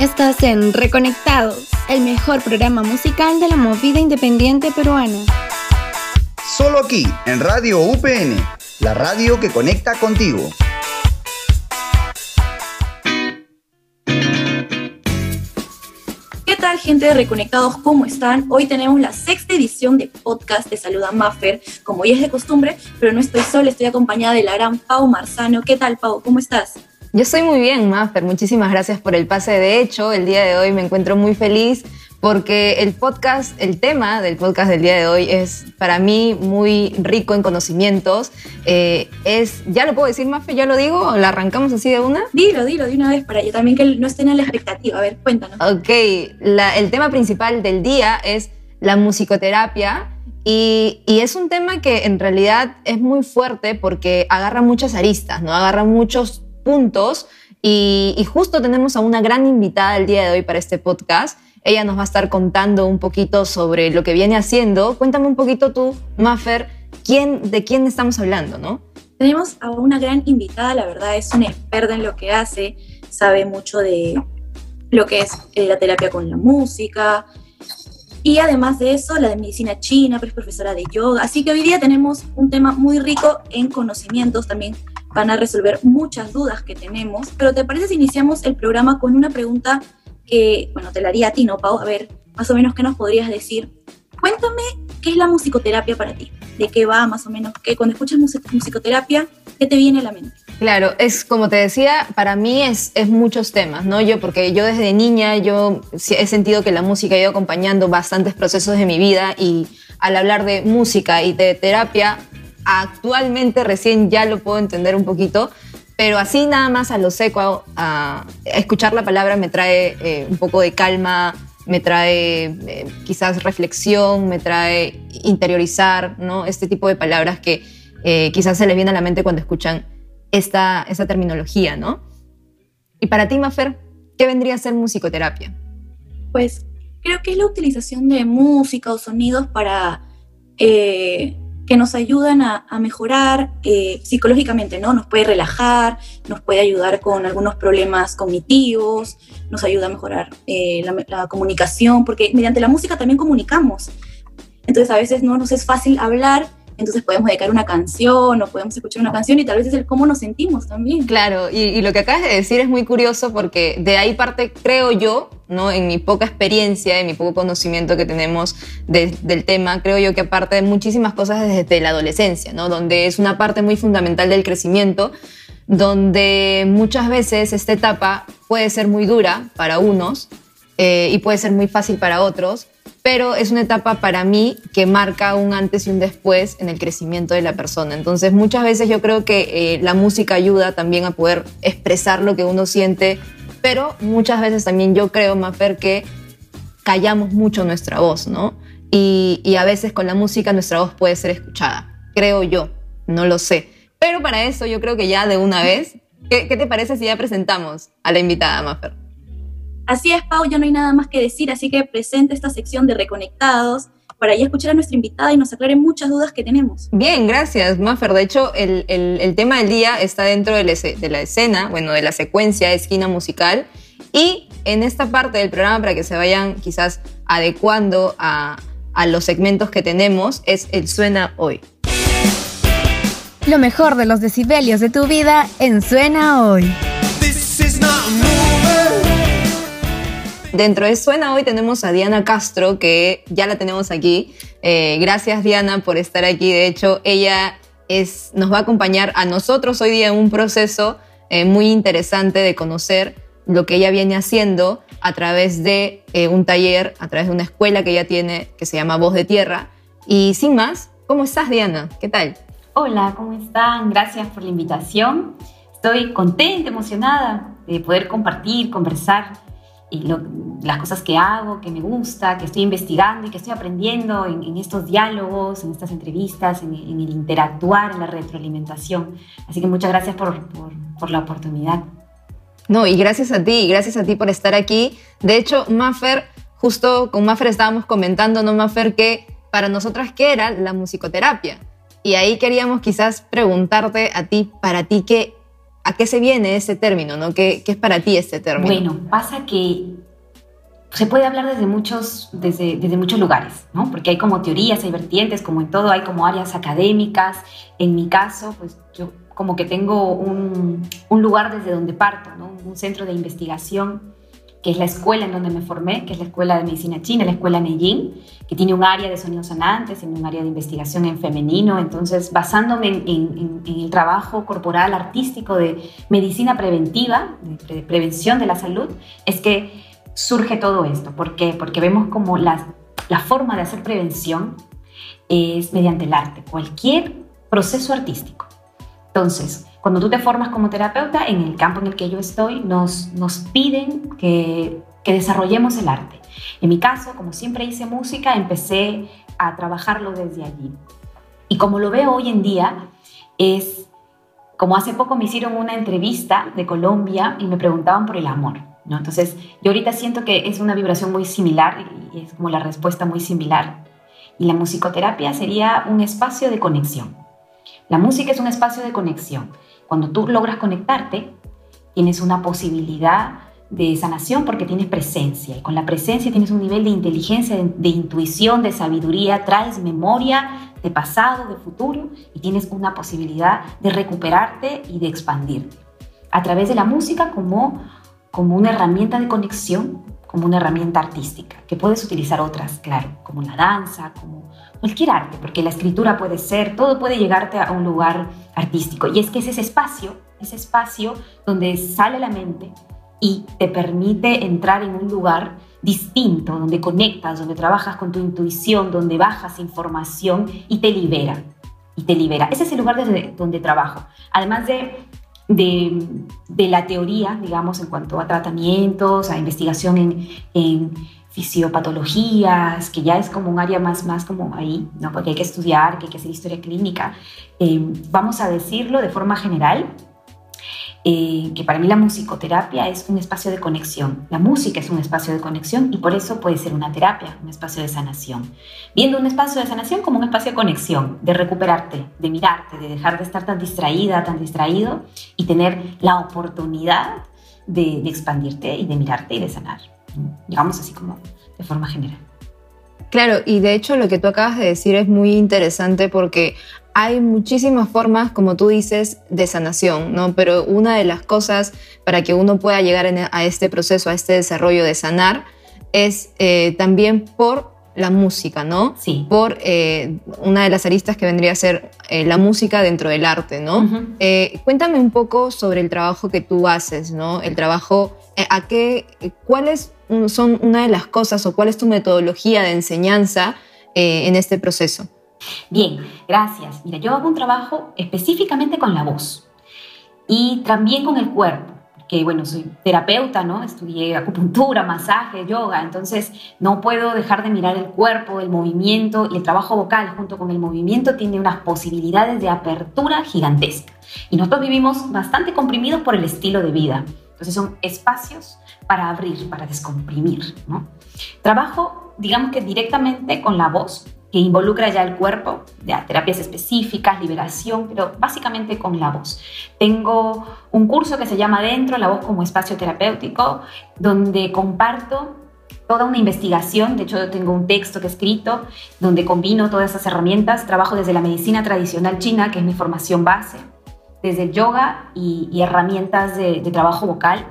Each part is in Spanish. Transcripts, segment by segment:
Estás en Reconectados, el mejor programa musical de la movida independiente peruana. Solo aquí, en Radio UPN, la radio que conecta contigo. ¿Qué tal gente de Reconectados? ¿Cómo están? Hoy tenemos la sexta edición de podcast de Saluda Maffer, como ya es de costumbre, pero no estoy sola, estoy acompañada de la gran Pau Marzano. ¿Qué tal, Pau? ¿Cómo estás? Yo estoy muy bien, Maffer. Muchísimas gracias por el pase. De hecho, el día de hoy me encuentro muy feliz porque el podcast, el tema del podcast del día de hoy es para mí muy rico en conocimientos. Eh, es, ¿ya lo puedo decir, Maffer? ¿Ya lo digo? ¿O la arrancamos así de una? Dilo, dilo de una vez para yo también que no estén en la expectativa. A ver, cuéntanos. Ok, el tema principal del día es la musicoterapia. Y, y, es un tema que en realidad es muy fuerte porque agarra muchas aristas, ¿no? Agarra muchos puntos y, justo tenemos a una gran invitada el día de hoy para este podcast. Ella nos va a estar contando un poquito sobre lo que viene haciendo. Cuéntame un poquito tú, Maffer, ¿quién, de quién estamos hablando, ¿no? Tenemos a una gran invitada, la verdad es una experta en lo que hace, sabe mucho de lo que es eh, la terapia con la música, y además de eso, la de medicina china, pero es profesora de yoga. Así que hoy día tenemos un tema muy rico en conocimientos, también van a resolver muchas dudas que tenemos. Pero ¿te parece si iniciamos el programa con una pregunta que, bueno, te la haría a ti, ¿no, Pau? A ver, más o menos, ¿qué nos podrías decir? Cuéntame, ¿qué es la musicoterapia para ti? ¿De qué va, más o menos? ¿Qué, cuando escuchas musicoterapia, ¿qué te viene a la mente? Claro, es como te decía, para mí es, es muchos temas, ¿no? Yo, porque yo desde niña, yo he sentido que la música ha ido acompañando bastantes procesos de mi vida y al hablar de música y de terapia, actualmente recién ya lo puedo entender un poquito, pero así nada más a lo seco, a, escuchar la palabra me trae eh, un poco de calma, me trae eh, quizás reflexión, me trae interiorizar, ¿no? Este tipo de palabras que eh, quizás se les viene a la mente cuando escuchan esta, esta terminología, ¿no? Y para ti, Mafer, ¿qué vendría a ser musicoterapia? Pues creo que es la utilización de música o sonidos para que nos ayudan a, mejorar eh, psicológicamente, ¿no? Nos puede relajar, nos puede ayudar con algunos problemas cognitivos, nos ayuda a mejorar eh, la, la, comunicación, porque mediante la música también comunicamos. Entonces a veces no nos es fácil hablar, entonces podemos dedicar una canción o podemos escuchar una canción y tal vez es el cómo nos sentimos también. Claro, y, y, lo que acabas de decir es muy curioso porque de ahí parte, creo yo, ¿no? en mi poca experiencia, en mi poco conocimiento que tenemos de, del tema, creo yo que aparte de muchísimas cosas desde la adolescencia, ¿no? donde es una parte muy fundamental del crecimiento, donde muchas veces esta etapa puede ser muy dura para unos eh, y puede ser muy fácil para otros, pero es una etapa para mí que marca un antes y un después en el crecimiento de la persona. Entonces muchas veces yo creo que eh, la música ayuda también a poder expresar lo que uno siente, pero muchas veces también yo creo, Mafer, que callamos mucho nuestra voz, ¿no? Y, a veces con la música nuestra voz puede ser escuchada, creo yo, no lo sé. Pero para eso yo creo que ya de una vez, ¿qué, qué te parece si ya presentamos a la invitada, Mafer? Así es, Pau, ya no hay nada más que decir, así que presente esta sección de Reconectados para ya escuchar a nuestra invitada y nos aclare muchas dudas que tenemos. Bien, gracias, Maffer. De hecho, el, el, el tema del día está dentro de la, de la, escena, bueno, de la secuencia esquina musical. Y en esta parte del programa, para que se vayan quizás adecuando a, a los segmentos que tenemos, es el Suena Hoy. Lo mejor de los decibelios de tu vida en Suena Hoy. Dentro de Suena Hoy tenemos a Diana Castro, que ya la tenemos aquí. Eh, gracias Diana por estar aquí. De hecho, ella es, nos va a acompañar a nosotros hoy día en un proceso eh, muy interesante de conocer lo que ella viene haciendo a través de eh, un taller, a través de una escuela que ella tiene que se llama Voz de Tierra. Y sin más, ¿cómo estás Diana? ¿Qué tal? Hola, ¿cómo están? Gracias por la invitación. Estoy contenta, emocionada de poder compartir, conversar y lo, las cosas que hago, que me gusta, que estoy investigando y que estoy aprendiendo en, en estos diálogos, en estas entrevistas, en, en, el interactuar, en la retroalimentación. Así que muchas gracias por, por, por, la oportunidad. No, y gracias a ti, gracias a ti por estar aquí. De hecho, Maffer, justo con Maffer estábamos comentando, ¿no, Maffer? Que para nosotras, ¿qué era la musicoterapia? Y ahí queríamos quizás preguntarte a ti, para ti, ¿qué, ¿a qué se viene ese término? ¿no? ¿Qué, ¿Qué, es para ti este término? Bueno, pasa que se puede hablar desde muchos, desde, desde muchos lugares, ¿no? Porque hay como teorías, hay vertientes, como en todo, hay como áreas académicas. En mi caso, pues yo como que tengo un, un lugar desde donde parto, ¿no? Un centro de investigación que es la escuela en donde me formé, que es la Escuela de Medicina China, la Escuela Neijing, que tiene un área de sonidos sonantes, tiene un área de investigación en femenino. Entonces, basándome en, el trabajo corporal artístico de medicina preventiva, de prevención de la salud, es que surge todo esto. ¿Por qué? Porque vemos como la, la forma de hacer prevención es mediante el arte, cualquier proceso artístico. Entonces, cuando tú te formas como terapeuta, en el campo en el que yo estoy, nos, nos piden que, que desarrollemos el arte. En mi caso, como siempre hice música, empecé a trabajarlo desde allí. Y como lo veo hoy en día, es como hace poco me hicieron una entrevista de Colombia y me preguntaban por el amor. ¿no? Entonces, yo ahorita siento que es una vibración muy similar y es como la respuesta muy similar. Y la musicoterapia sería un espacio de conexión. La música es un espacio de conexión. Cuando tú logras conectarte, tienes una posibilidad de sanación porque tienes presencia. Y con la presencia tienes un nivel de inteligencia, de, intuición, de sabiduría, traes memoria de pasado, de futuro y tienes una posibilidad de recuperarte y de expandirte. A través de la música como, como una herramienta de conexión, como una herramienta artística, que puedes utilizar otras, claro, como la danza, como cualquier arte, porque la escritura puede ser, todo puede llegarte a un lugar artístico. Y es que es ese espacio, ese espacio donde sale la mente y te permite entrar en un lugar distinto, donde conectas, donde trabajas con tu intuición, donde bajas información y te libera. Y te libera. Ese es el lugar desde donde trabajo. Además de, de, de la teoría, digamos, en cuanto a tratamientos, a investigación en, en fisiopatologías, que ya es como un área más, más como ahí, ¿no? porque hay que estudiar, que hay que hacer historia clínica. Eh, vamos a decirlo de forma general, eh, que para mí la musicoterapia es un espacio de conexión. La música es un espacio de conexión y por eso puede ser una terapia, un espacio de sanación. Viendo un espacio de sanación como un espacio de conexión, de recuperarte, de mirarte, de dejar de estar tan distraída, tan distraído y tener la oportunidad de, de expandirte y de mirarte y de sanar digamos así como de forma general. Claro, y de hecho lo que tú acabas de decir es muy interesante porque hay muchísimas formas, como tú dices, de sanación, ¿no? Pero una de las cosas para que uno pueda llegar a este proceso, a este desarrollo de sanar, es eh, también por la música, ¿no? Sí. Por eh, una de las aristas que vendría a ser eh, la música dentro del arte, ¿no? cuéntame un poco sobre el trabajo que tú haces, ¿no? El trabajo, ¿a qué, cuáles son una de las cosas o cuál es tu metodología de enseñanza en este proceso? Bien, gracias. Mira, yo hago un trabajo específicamente con la voz y también con el cuerpo que bueno, soy terapeuta, ¿no? Estudié acupuntura, masaje, yoga, entonces no puedo dejar de mirar el cuerpo, el movimiento y el trabajo vocal junto con el movimiento tiene unas posibilidades de apertura gigantesca. Y nosotros vivimos bastante comprimidos por el estilo de vida. Entonces son espacios para abrir, para descomprimir. ¿no? Trabajo, digamos que directamente con la voz, que involucra ya el cuerpo, de terapias específicas, liberación, pero básicamente con la voz. Tengo un curso que se llama Dentro, la voz como espacio terapéutico, donde comparto toda una investigación, de hecho tengo un texto que he escrito donde combino todas esas herramientas, trabajo desde la medicina tradicional china, que es mi formación base, desde el yoga y, herramientas de, trabajo vocal,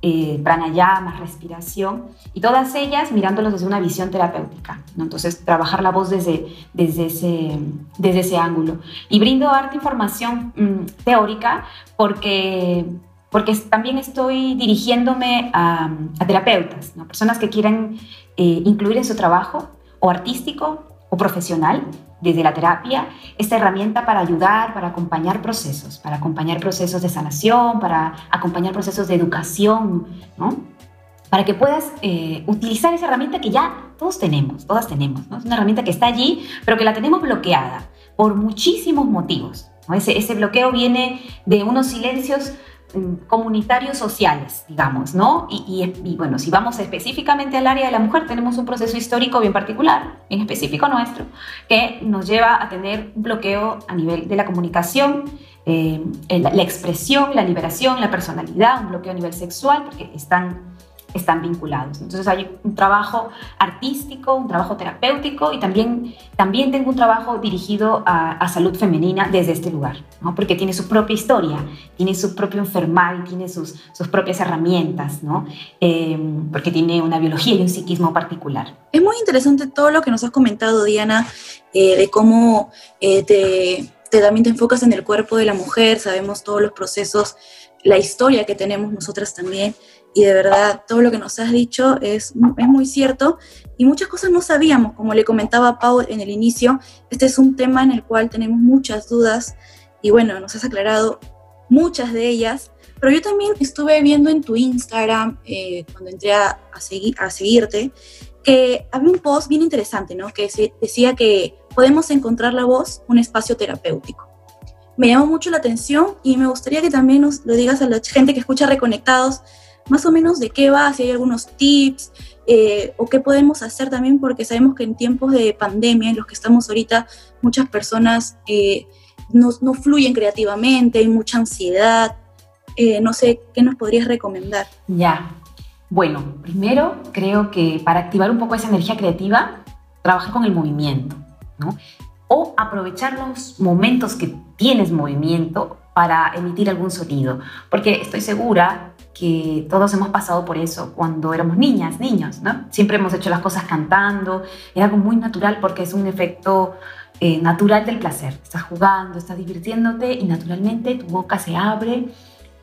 eh, pranayama, respiración, y todas ellas mirándolos desde una visión terapéutica. Entonces, trabajar la voz desde, desde, ese, desde ese ángulo. Y brindo arte información mm, teórica porque, porque también estoy dirigiéndome a, terapeutas, personas que quieran eh, incluir en su trabajo o artístico o profesional desde la terapia esta herramienta para ayudar, para acompañar procesos, para acompañar procesos de sanación, para acompañar procesos de educación, ¿no? Para que puedas eh, utilizar esa herramienta que ya todos tenemos, todas tenemos, ¿no? Es una herramienta que está allí, pero que la tenemos bloqueada por muchísimos motivos. Ese, bloqueo viene de unos silencios comunitarios sociales, digamos, ¿no? Y, bueno, si vamos específicamente al área de la mujer, tenemos un proceso histórico bien particular, bien específico nuestro, que nos lleva a tener un bloqueo a nivel de la comunicación, eh, la expresión, la liberación, la personalidad, un bloqueo a nivel sexual, porque están están vinculados. Entonces hay un trabajo artístico, un trabajo terapéutico y también, también tengo un trabajo dirigido a, salud femenina desde este lugar, ¿no? porque tiene su propia historia, tiene su propio y tiene sus, sus propias herramientas, ¿no? Em, porque tiene una biología y un psiquismo particular. Es muy interesante todo lo que nos has comentado, Diana, eh, de cómo eh, te, te, también te enfocas en el cuerpo de la mujer, sabemos todos los procesos, la historia que tenemos nosotras también y de verdad todo lo que nos has dicho es, es muy cierto y muchas cosas no sabíamos, como le comentaba Pau en el inicio, este es un tema en el cual tenemos muchas dudas y bueno, nos has aclarado muchas de ellas, pero yo también estuve viendo en tu Instagram, eh, cuando entré a, seguir, a seguirte, que había un post bien interesante, ¿no? Que decía que podemos encontrar la voz un espacio terapéutico. Me llamó mucho la atención y me gustaría que también nos lo digas a la gente que escucha Reconectados, más o menos de qué va, si hay algunos tips eh, o qué podemos hacer también, porque sabemos que en tiempos de pandemia en los que estamos ahorita, muchas personas eh, no, no, fluyen creativamente, hay mucha ansiedad. Eh, no sé, ¿qué nos podrías recomendar? Ya. Bueno, primero creo que para activar un poco esa energía creativa, trabajar con el movimiento, O aprovechar los momentos que tienes movimiento para emitir algún sonido, porque estoy segura que todos hemos pasado por eso cuando éramos niñas, niños, ¿no? Siempre hemos hecho las cosas cantando, es algo muy natural porque es un efecto eh, natural del placer. Estás jugando, estás divirtiéndote y naturalmente tu boca se abre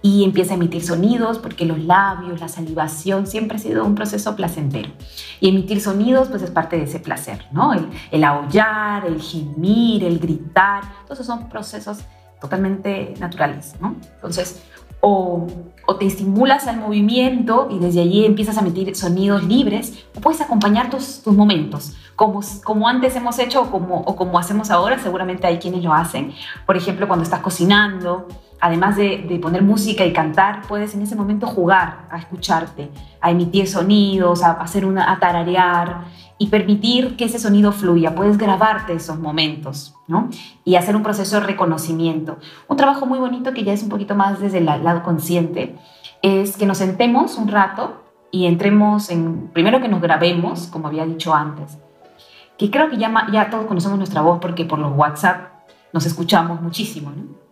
y empieza a emitir sonidos porque los labios, la salivación siempre ha sido un proceso placentero. Y emitir sonidos pues es parte de ese placer, ¿no? El, el aullar, el gemir, el gritar, todos son procesos totalmente naturales, ¿no? Entonces, o, te estimulas al movimiento y desde allí empiezas a emitir sonidos libres, o puedes acompañar tus, tus momentos, como, como antes hemos hecho o como, o como hacemos ahora, seguramente hay quienes lo hacen. Por ejemplo, cuando estás cocinando, además de, de, poner música y cantar, puedes en ese momento jugar a escucharte, a emitir sonidos, a hacer una, a tararear y permitir que ese sonido fluya. Puedes grabarte esos momentos, ¿no? Y hacer un proceso de reconocimiento. Un trabajo muy bonito que ya es un poquito más desde el lado consciente es que nos sentemos un rato y entremos en, primero que nos grabemos, como había dicho antes, que creo que ya, ya todos conocemos nuestra voz porque por los WhatsApp nos escuchamos muchísimo, ¿no?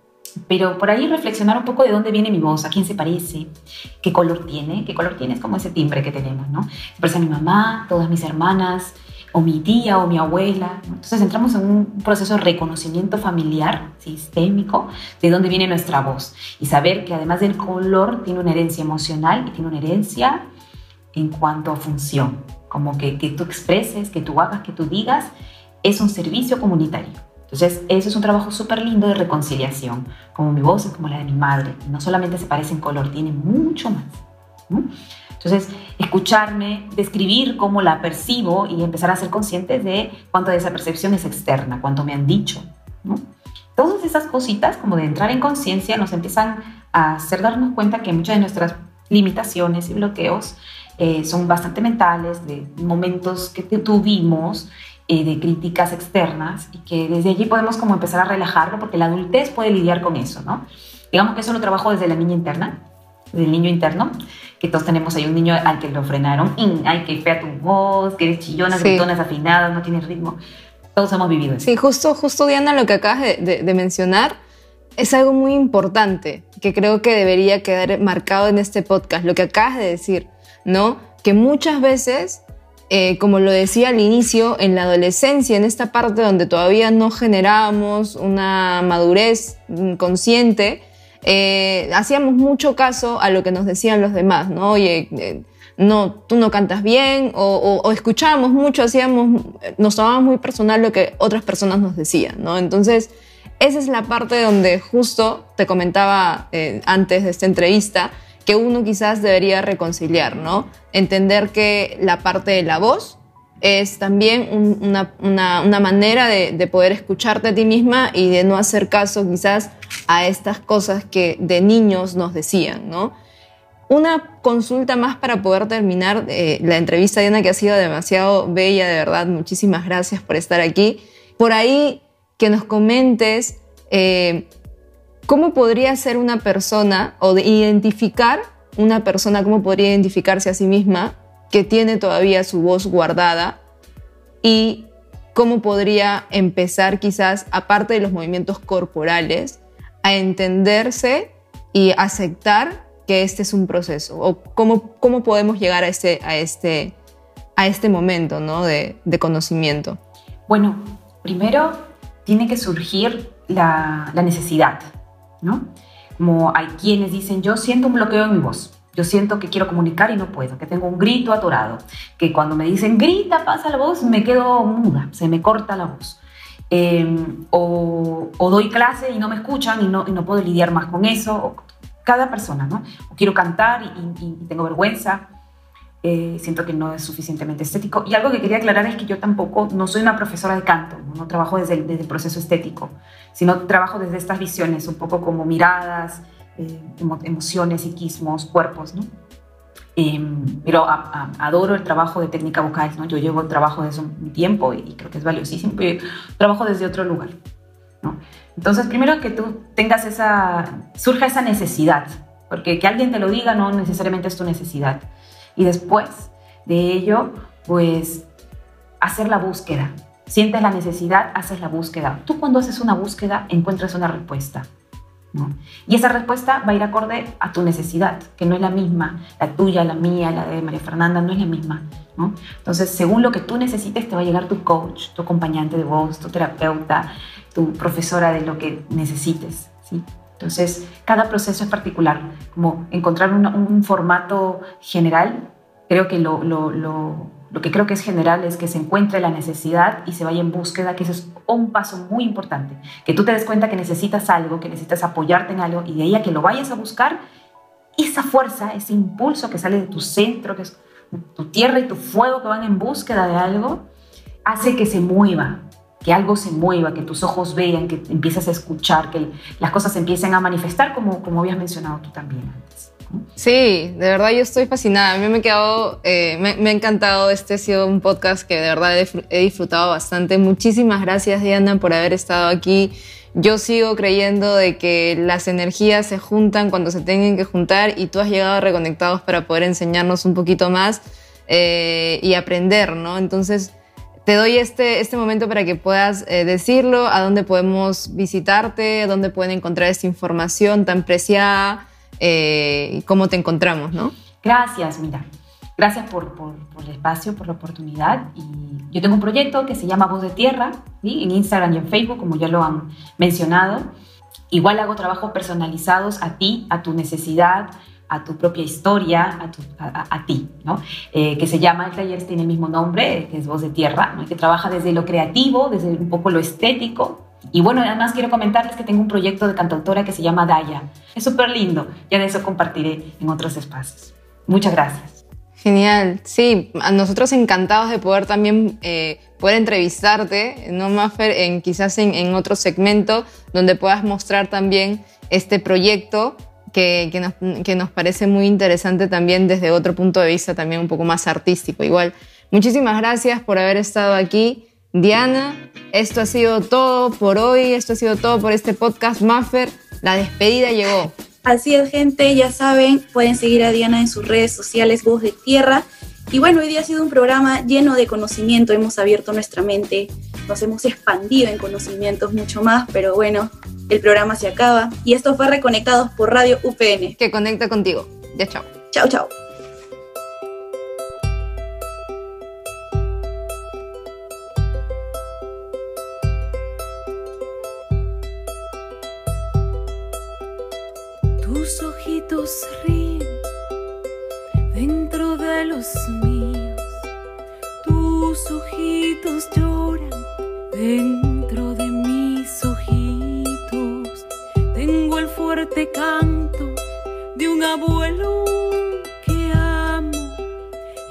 pero por ahí reflexionar un poco de dónde viene mi voz, a quién se parece, qué color tiene, qué color tiene es como ese timbre que tenemos, ¿no? Se parece a mi mamá, todas mis hermanas, o mi tía o mi abuela. Entonces entramos en un proceso de reconocimiento familiar, sistémico, de dónde viene nuestra voz. Y saber que además del color tiene una herencia emocional y tiene una herencia en cuanto a función. Como que, que tú expreses, que tú hagas, que tú digas, es un servicio comunitario. Entonces, eso es un trabajo súper lindo de reconciliación, como mi voz es como la de mi madre. No solamente se parece en color, tiene mucho más. Entonces, escucharme, describir cómo la percibo y empezar a ser consciente de cuánto de esa percepción es externa, cuánto me han dicho. Todas esas cositas, como de entrar en conciencia, nos empiezan a hacer darnos cuenta que muchas de nuestras limitaciones y bloqueos eh, son bastante mentales, de momentos que tuvimos eh, de críticas externas y que desde allí podemos como empezar a relajarlo porque la adultez puede lidiar con eso, ¿no? Digamos que eso lo trabajo desde la niña interna, del niño interno, que todos tenemos ahí un niño al que lo frenaron, ay, que fea tu voz, que eres chillona, sí. gritonas, afinada, no tienes ritmo. Todos hemos vivido eso. Sí, justo, justo Diana, lo que acabas de, de mencionar es algo muy importante que creo que debería quedar marcado en este podcast, lo que acabas de decir, Que muchas veces eh, como lo decía al inicio, en la adolescencia, en esta parte donde todavía no generábamos una madurez consciente, eh, hacíamos mucho caso a lo que nos decían los demás, ¿no? Oye, eh, no, tú no cantas bien, o, o, escuchábamos mucho, hacíamos, nos tomábamos muy personal lo que otras personas nos decían, ¿no? Entonces, esa es la parte donde justo te comentaba antes de esta entrevista, que uno quizás debería reconciliar, ¿no? Entender que la parte de la voz es también una, una, manera de, de, poder escucharte a ti misma y de no hacer caso quizás a estas cosas que de niños nos decían, ¿no? Una consulta más para poder terminar eh, la entrevista, Diana, que ha sido demasiado bella, de verdad. Muchísimas gracias por estar aquí. Por ahí que nos comentes eh, ¿cómo podría ser una persona o de identificar una persona, cómo podría identificarse a sí misma que tiene todavía su voz guardada y cómo podría empezar quizás, aparte de los movimientos corporales, a entenderse y aceptar que este es un proceso? ¿O cómo, cómo podemos llegar a este, a este, a este momento ¿no? de, de conocimiento? Bueno, primero tiene que surgir la, la necesidad, ¿no? Como hay quienes dicen, yo siento un bloqueo en mi voz, yo siento que quiero comunicar y no puedo, que tengo un grito atorado, que cuando me dicen grita, pasa la voz, me quedo muda, se me corta la voz. Em, o, doy clase y no me escuchan y no, y no puedo lidiar más con eso. Cada persona, ¿no? O quiero cantar y tengo vergüenza. Eh, siento que no es suficientemente estético. Y algo que quería aclarar es que yo tampoco, no soy una profesora de canto, no, trabajo desde el, desde el, proceso estético, sino trabajo desde estas visiones, un poco como miradas, eh, emo, emociones, psiquismos, cuerpos, ¿no? Eh, pero a, a, adoro el trabajo de técnica vocal, ¿no? Yo llevo el trabajo desde un tiempo y creo que es valiosísimo, pero trabajo desde otro lugar, ¿no? Entonces, primero que tú tengas esa, surja esa necesidad, porque que alguien te lo diga no necesariamente es tu necesidad. Y después de ello, pues hacer la búsqueda. Sientes la necesidad, haces la búsqueda. Tú cuando haces una búsqueda encuentras una respuesta. ¿no? Y esa respuesta va a ir acorde a tu necesidad, que no es la misma, la tuya, la mía, la de María Fernanda, no es la misma. ¿no? Entonces, según lo que tú necesites, te va a llegar tu coach, tu acompañante de voz, tu terapeuta, tu profesora de lo que necesites. ¿sí? Entonces, cada proceso es particular, como encontrar un, formato general. Creo que lo, lo, que creo que es general es que se encuentre la necesidad y se vaya en búsqueda, que eso es un paso muy importante. Que tú te des cuenta que necesitas algo, que necesitas apoyarte en algo y de ahí a que lo vayas a buscar, esa fuerza, ese impulso que sale de tu centro, que es tu tierra y tu fuego que van en búsqueda de algo, hace que se mueva, que algo se mueva, que tus ojos vean, que empieces a escuchar, que las cosas empiecen a manifestar como, como habías mencionado tú también antes. Sí, de verdad yo estoy fascinada. A mí me, he quedado, eh, me, ha encantado. Este ha sido un podcast que de verdad he, disfrutado bastante. Muchísimas gracias, Diana, por haber estado aquí. Yo sigo creyendo de que las energías se juntan cuando se tienen que juntar y tú has llegado reconectados para poder enseñarnos un poquito más eh, y aprender, ¿no? Entonces, te doy este, este momento para que puedas eh, decirlo, a dónde podemos visitarte, dónde pueden encontrar esta información tan preciada eh, cómo te encontramos, ¿no? Gracias, mira. Gracias por, por, el espacio, por la oportunidad. Yo tengo un proyecto que se llama Voz de Tierra, ¿sí? en Instagram y en Facebook, como ya lo han mencionado. Igual hago trabajos personalizados a ti, a tu necesidad, a tu propia historia, a, ti, ¿no? Eh, que se llama, el taller tiene el mismo nombre, que es Voz de Tierra, ¿no? que trabaja desde lo creativo, desde un poco lo estético. Y bueno, además quiero comentarles que tengo un proyecto de cantautora que se llama Daya. Es súper lindo, ya de eso compartiré en otros espacios. Muchas gracias. Genial, sí, a nosotros encantados de poder también eh, poder entrevistarte, no Maffer, en, quizás en, en otro segmento donde puedas mostrar también este proyecto que, nos, parece muy interesante también desde otro punto de vista también un poco más artístico. Igual, muchísimas gracias por haber estado aquí. Diana, esto ha sido todo por hoy, esto ha sido todo por este podcast Maffer. La despedida llegó. Así es, gente, ya saben, pueden seguir a Diana en sus redes sociales, Voz de Tierra. Y bueno, hoy día ha sido un programa lleno de conocimiento, hemos abierto nuestra mente, nos hemos expandido en conocimientos mucho más, pero bueno, el programa se acaba. Y esto fue Reconectados por Radio UPN. Que conecta contigo. Ya, chao. Chao, chao. Tus ojitos ríen dentro de los míos. Tus ojitos lloran dentro el fuerte canto de un abuelo que amo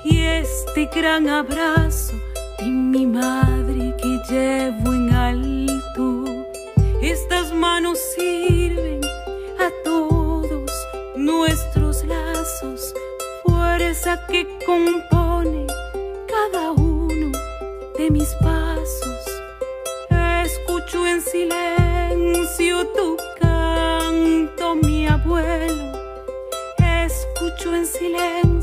y este gran abrazo de mi madre que llevo en alto. Estas manos sirven a todos nuestros lazos, fuerza que compone cada uno de mis pasos. Escucho en silencio silencio.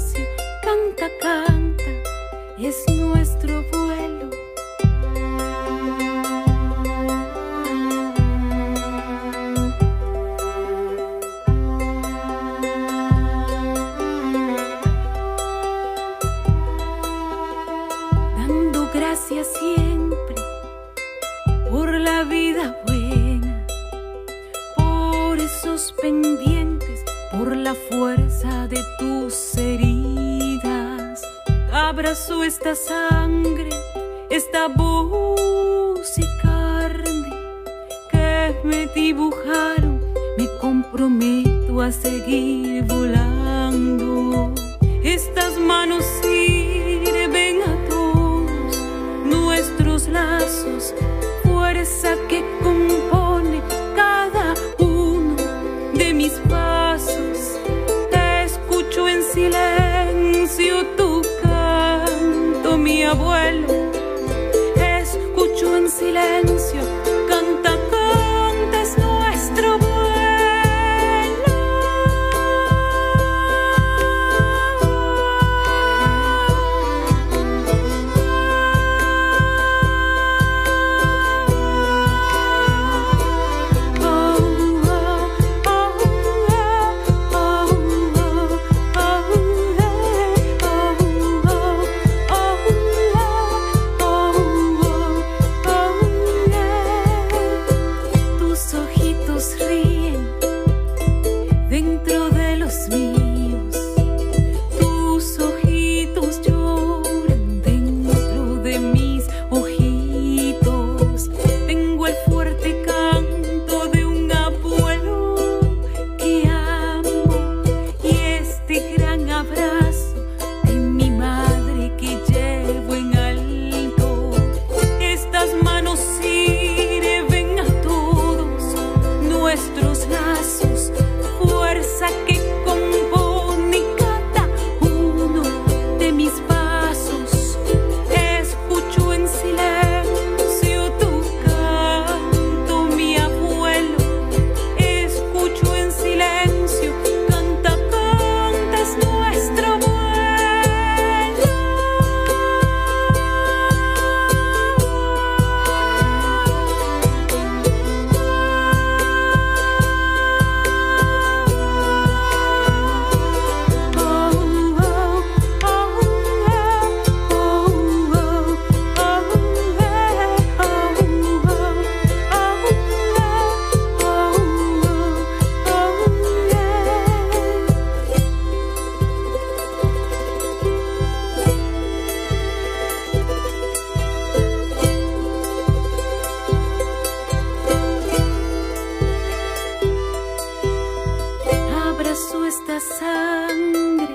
sangre,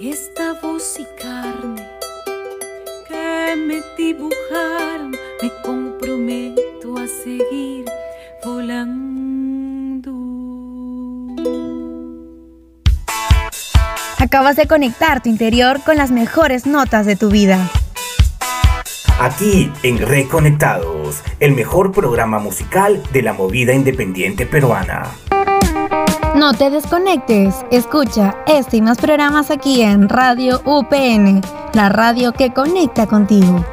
esta voz y carne que me dibujaron, me comprometo a seguir volando. Acabas de conectar tu interior con las mejores notas de tu vida. Aquí en Reconectados, el mejor programa musical de la movida independiente peruana. No te desconectes, escucha este y más programas aquí en Radio UPN, la radio que conecta contigo.